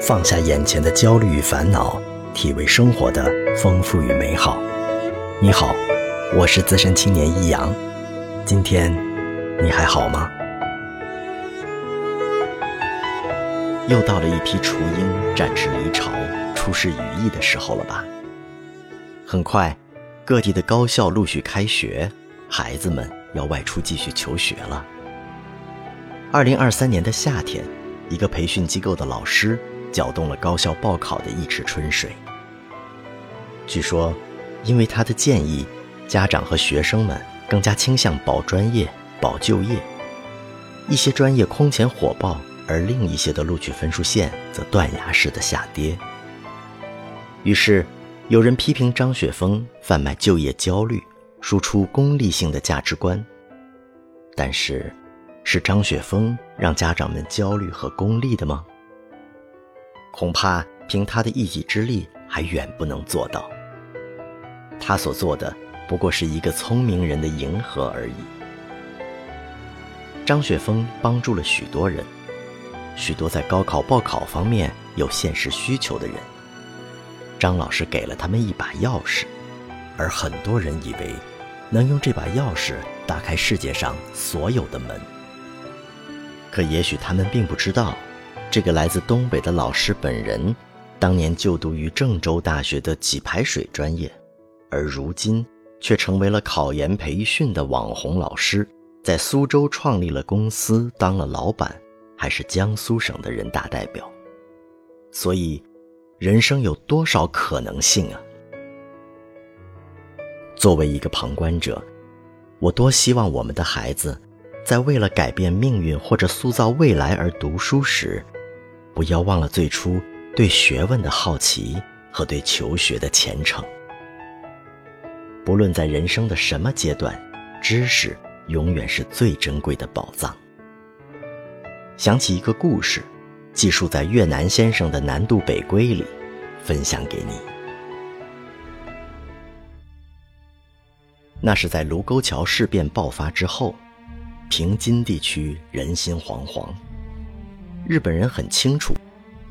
放下眼前的焦虑与烦恼，体味生活的丰富与美好。你好，我是资深青年易阳，今天你还好吗？又到了一批雏鹰展翅离巢、出师羽翼的时候了吧？很快，各地的高校陆续开学，孩子们要外出继续求学了。二零二三年的夏天，一个培训机构的老师搅动了高校报考的一池春水。据说，因为他的建议，家长和学生们更加倾向保专业、保就业，一些专业空前火爆，而另一些的录取分数线则断崖式的下跌。于是，有人批评张雪峰贩卖就业焦虑，输出功利性的价值观。但是，是张雪峰让家长们焦虑和功利的吗？恐怕凭他的一己之力还远不能做到。他所做的不过是一个聪明人的迎合而已。张雪峰帮助了许多人，许多在高考报考方面有现实需求的人。张老师给了他们一把钥匙，而很多人以为能用这把钥匙打开世界上所有的门。可也许他们并不知道，这个来自东北的老师本人，当年就读于郑州大学的给排水专业，而如今却成为了考研培训的网红老师，在苏州创立了公司，当了老板，还是江苏省的人大代表。所以，人生有多少可能性啊？作为一个旁观者，我多希望我们的孩子。在为了改变命运或者塑造未来而读书时，不要忘了最初对学问的好奇和对求学的虔诚。不论在人生的什么阶段，知识永远是最珍贵的宝藏。想起一个故事，记述在越南先生的《南渡北归》里，分享给你。那是在卢沟桥事变爆发之后。平津地区人心惶惶。日本人很清楚，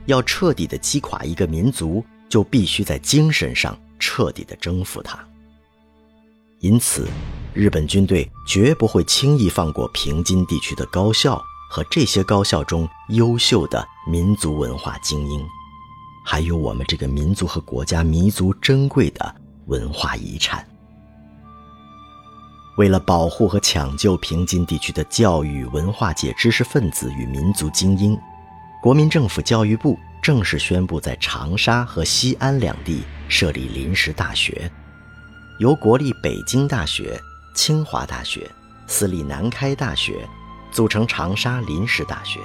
要彻底的击垮一个民族，就必须在精神上彻底的征服它。因此，日本军队绝不会轻易放过平津地区的高校和这些高校中优秀的民族文化精英，还有我们这个民族和国家弥足珍贵的文化遗产。为了保护和抢救平津地区的教育文化界知识分子与民族精英，国民政府教育部正式宣布在长沙和西安两地设立临时大学，由国立北京大学、清华大学、私立南开大学组成长沙临时大学，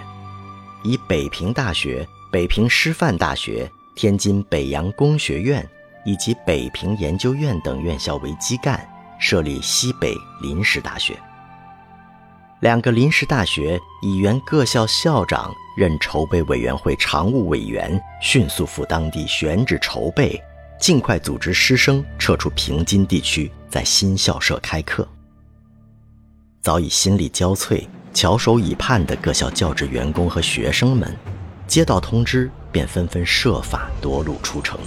以北平大学、北平师范大学、天津北洋工学院以及北平研究院等院校为基干。设立西北临时大学，两个临时大学以原各校校长任筹备委员会常务委员，迅速赴当地选址筹备，尽快组织师生撤出平津地区，在新校舍开课。早已心力交瘁、翘首以盼的各校教职员工和学生们，接到通知便纷纷设法夺路出城，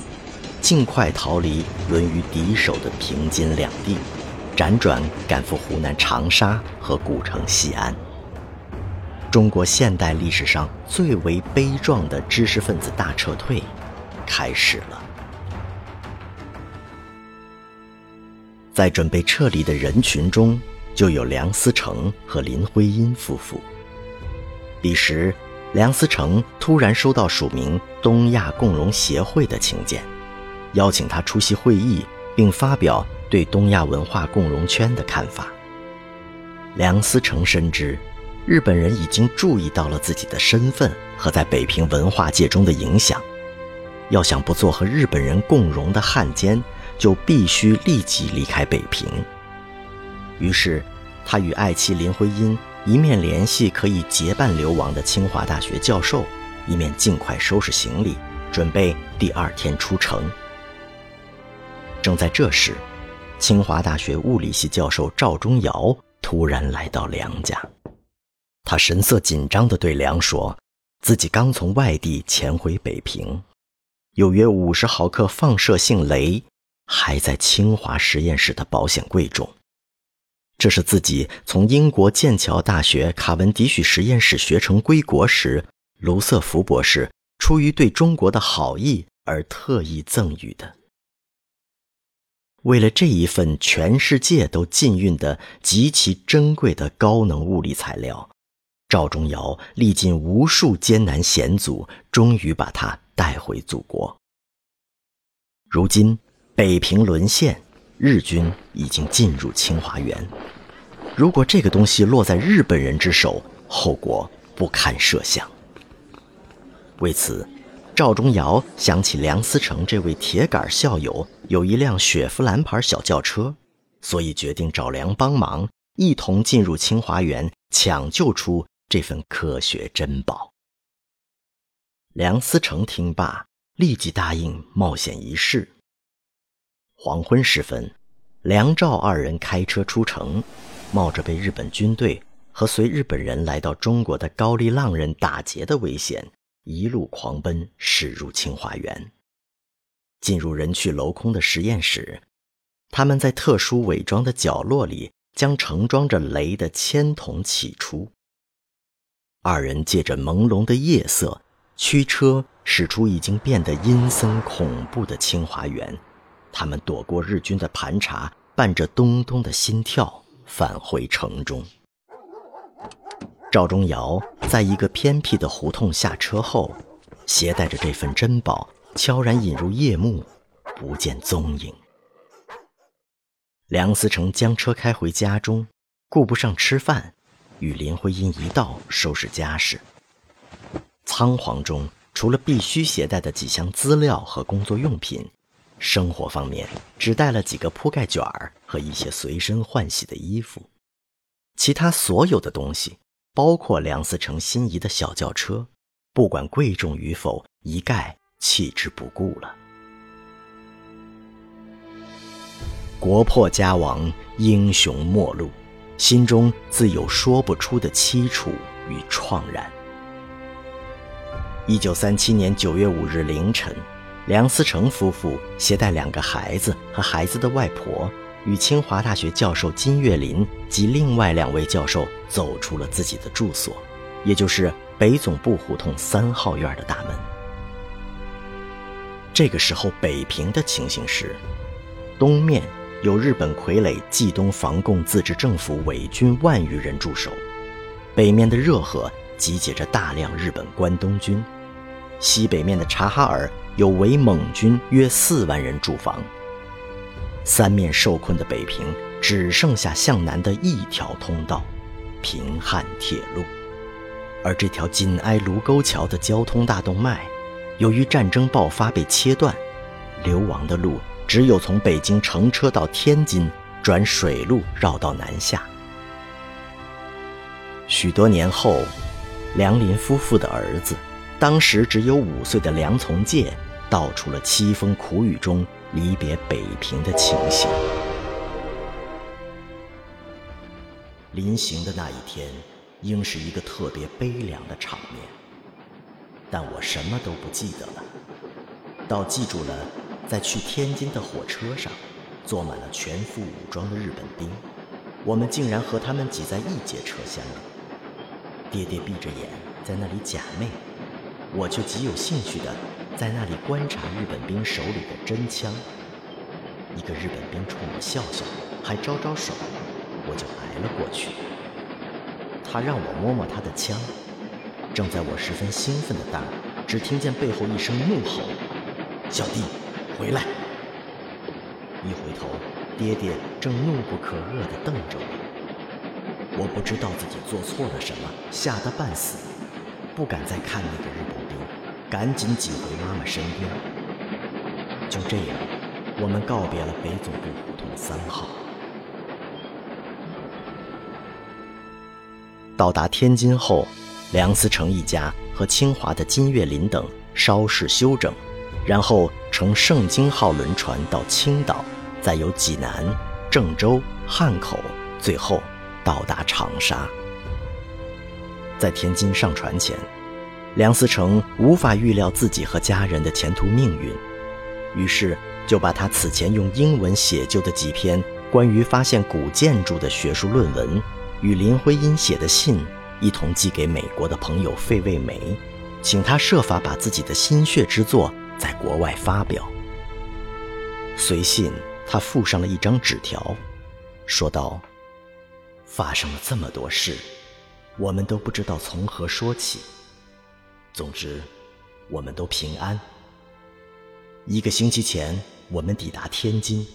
尽快逃离沦于敌手的平津两地。辗转赶赴湖南长沙和古城西安。中国现代历史上最为悲壮的知识分子大撤退开始了。在准备撤离的人群中，就有梁思成和林徽因夫妇。彼时，梁思成突然收到署名东亚共荣协会的请柬，邀请他出席会议，并发表。对东亚文化共荣圈的看法，梁思成深知，日本人已经注意到了自己的身份和在北平文化界中的影响，要想不做和日本人共荣的汉奸，就必须立即离开北平。于是，他与爱妻林徽因一面联系可以结伴流亡的清华大学教授，一面尽快收拾行李，准备第二天出城。正在这时，清华大学物理系教授赵忠尧突然来到梁家，他神色紧张地对梁说：“自己刚从外地潜回北平，有约五十毫克放射性镭还在清华实验室的保险柜中。这是自己从英国剑桥大学卡文迪许实验室学成归国时，卢瑟福博士出于对中国的好意而特意赠予的。为了这一份全世界都禁运的极其珍贵的高能物理材料。赵忠尧历尽无数艰难险阻，终于把它带回祖国。如今北平沦陷，日军已经进入清华园。如果这个东西落在日本人之手，后果不堪设想。为此，赵忠尧想起梁思成这位铁杆校友有一辆雪佛兰牌小轿车，所以决定找梁帮忙，一同进入清华园，抢救出。这份科学珍宝，梁思成听罢，立即答应冒险一试。黄昏时分，梁赵二人开车出城，冒着被日本军队和随日本人来到中国的高丽浪人打劫的危险，一路狂奔驶入清华园。进入人去楼空的实验室，他们在特殊伪装的角落里，将盛装着雷的铅筒取出。二人借着朦胧的夜色，驱车驶出已经变得阴森恐怖的清华园。他们躲过日军的盘查，伴着咚咚的心跳返回城中。赵忠尧在一个偏僻的胡同下车后，携带着这份珍宝，悄然隐入夜幕，不见踪影。梁思成将车开回家中，顾不上吃饭。与林徽因一道收拾家事，仓皇中除了必须携带的几箱资料和工作用品，生活方面只带了几个铺盖卷儿和一些随身换洗的衣服，其他所有的东西，包括梁思成心仪的小轿车，不管贵重与否，一概弃之不顾了。国破家亡，英雄末路。心中自有说不出的凄楚与怆然。一九三七年九月五日凌晨，梁思成夫妇携带两个孩子和孩子的外婆，与清华大学教授金岳霖及另外两位教授走出了自己的住所，也就是北总部胡同三号院的大门。这个时候，北平的情形是，东面。有日本傀儡冀东防共自治政府伪军万余人驻守，北面的热河集结着大量日本关东军，西北面的察哈尔有伪蒙军约四万人驻防。三面受困的北平只剩下向南的一条通道——平汉铁路，而这条紧挨卢沟桥的交通大动脉，由于战争爆发被切断，流亡的路。只有从北京乘车到天津，转水路绕到南下。许多年后，梁林夫妇的儿子，当时只有五岁的梁从诫，道出了凄风苦雨中离别北平的情形。临行的那一天，应是一个特别悲凉的场面，但我什么都不记得了，倒记住了。在去天津的火车上，坐满了全副武装的日本兵，我们竟然和他们挤在一节车厢里。爹爹闭着眼在那里假寐，我却极有兴趣的在那里观察日本兵手里的真枪。一个日本兵冲我笑笑，还招招手，我就挨了过去。他让我摸摸他的枪，正在我十分兴奋的当，只听见背后一声怒吼：“小弟！”回来！一回头，爹爹正怒不可遏地瞪着我。我不知道自己做错了什么，吓得半死，不敢再看那个日本兵，赶紧挤回妈妈身边。就这样，我们告别了北总部胡同三号。到达天津后，梁思成一家和清华的金岳霖等稍事休整。然后乘盛京号轮船到青岛，再由济南、郑州、汉口，最后到达长沙。在天津上船前，梁思成无法预料自己和家人的前途命运，于是就把他此前用英文写就的几篇关于发现古建筑的学术论文，与林徽因写的信一同寄给美国的朋友费慰梅，请他设法把自己的心血之作在国外发表。随信，他附上了一张纸条，说道：“发生了这么多事，我们都不知道从何说起。总之，我们都平安。一个星期前，我们抵达天津，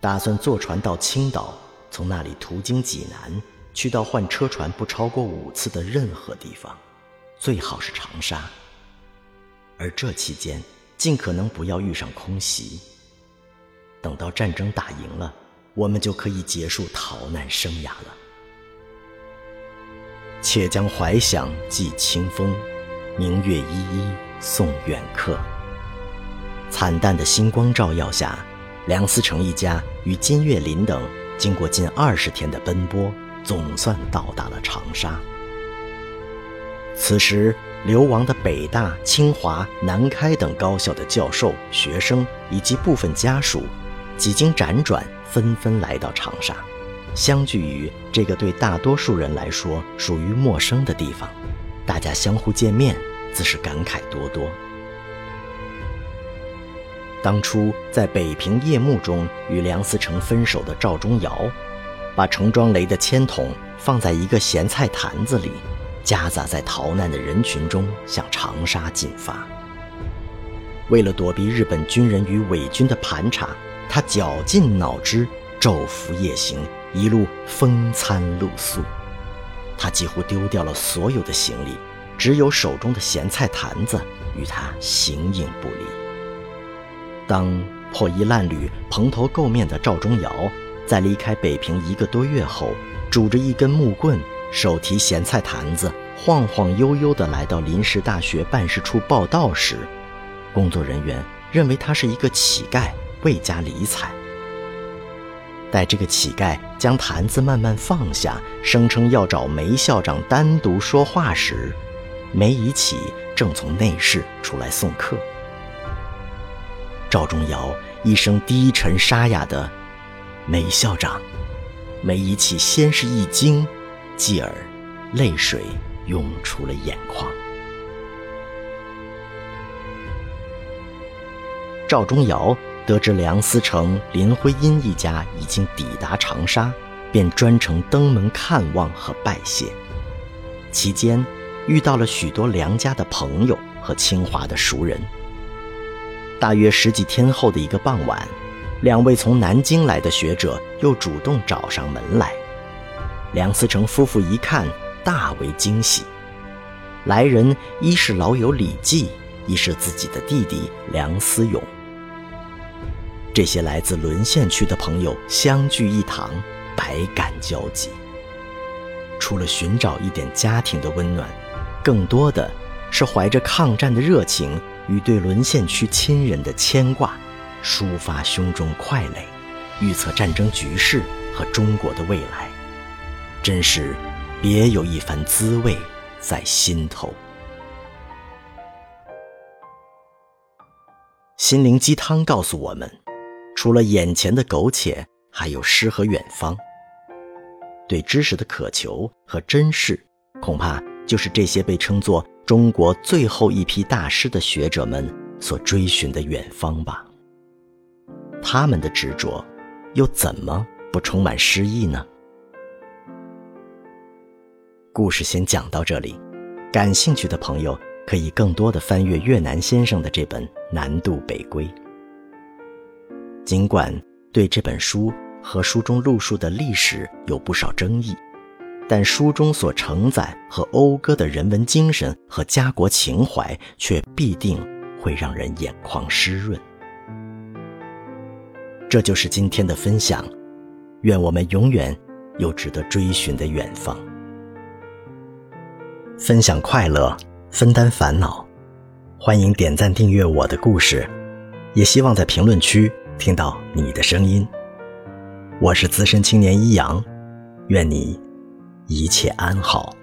打算坐船到青岛，从那里途经济南，去到换车船不超过五次的任何地方，最好是长沙。而这期间，尽可能不要遇上空袭。”等到战争打赢了，我们就可以结束逃难生涯了。且将怀想寄清风，明月依依送远客。惨淡的星光照耀下，梁思成一家与金岳霖等经过近二十天的奔波，总算到达了长沙。此时，流亡的北大、清华、南开等高校的教授、学生以及部分家属。几经辗转，纷纷来到长沙，相聚于这个对大多数人来说属于陌生的地方。大家相互见面，自是感慨多多。当初在北平夜幕中与梁思成分手的赵忠尧，把盛装雷的铅筒放在一个咸菜坛子里，夹杂在逃难的人群中向长沙进发。为了躲避日本军人与伪军的盘查。他绞尽脑汁，昼伏夜行，一路风餐露宿。他几乎丢掉了所有的行李，只有手中的咸菜坛子与他形影不离。当破衣烂履、蓬头垢面的赵忠尧在离开北平一个多月后，拄着一根木棍，手提咸菜坛子，晃晃悠悠地来到临时大学办事处报道时，工作人员认为他是一个乞丐。未加理睬。待这个乞丐将坛子慢慢放下，声称要找梅校长单独说话时，梅贻启正从内室出来送客。赵忠尧一声低沉沙哑的“梅校长”，梅贻琦先是一惊，继而泪水涌出了眼眶。赵忠尧。得知梁思成、林徽因一家已经抵达长沙，便专程登门看望和拜谢。期间，遇到了许多梁家的朋友和清华的熟人。大约十几天后的一个傍晚，两位从南京来的学者又主动找上门来。梁思成夫妇一看，大为惊喜。来人一是老友李济，一是自己的弟弟梁思永。这些来自沦陷区的朋友相聚一堂，百感交集。除了寻找一点家庭的温暖，更多的是怀着抗战的热情与对沦陷区亲人的牵挂，抒发胸中快垒，预测战争局势和中国的未来，真是别有一番滋味在心头。心灵鸡汤告诉我们。除了眼前的苟且，还有诗和远方。对知识的渴求和珍视，恐怕就是这些被称作中国最后一批大师的学者们所追寻的远方吧。他们的执着，又怎么不充满诗意呢？故事先讲到这里，感兴趣的朋友可以更多的翻阅越南先生的这本《南渡北归》。尽管对这本书和书中录述的历史有不少争议，但书中所承载和讴歌的人文精神和家国情怀，却必定会让人眼眶湿润。这就是今天的分享，愿我们永远有值得追寻的远方。分享快乐，分担烦恼，欢迎点赞订阅我的故事，也希望在评论区。听到你的声音，我是资深青年一阳，愿你一切安好。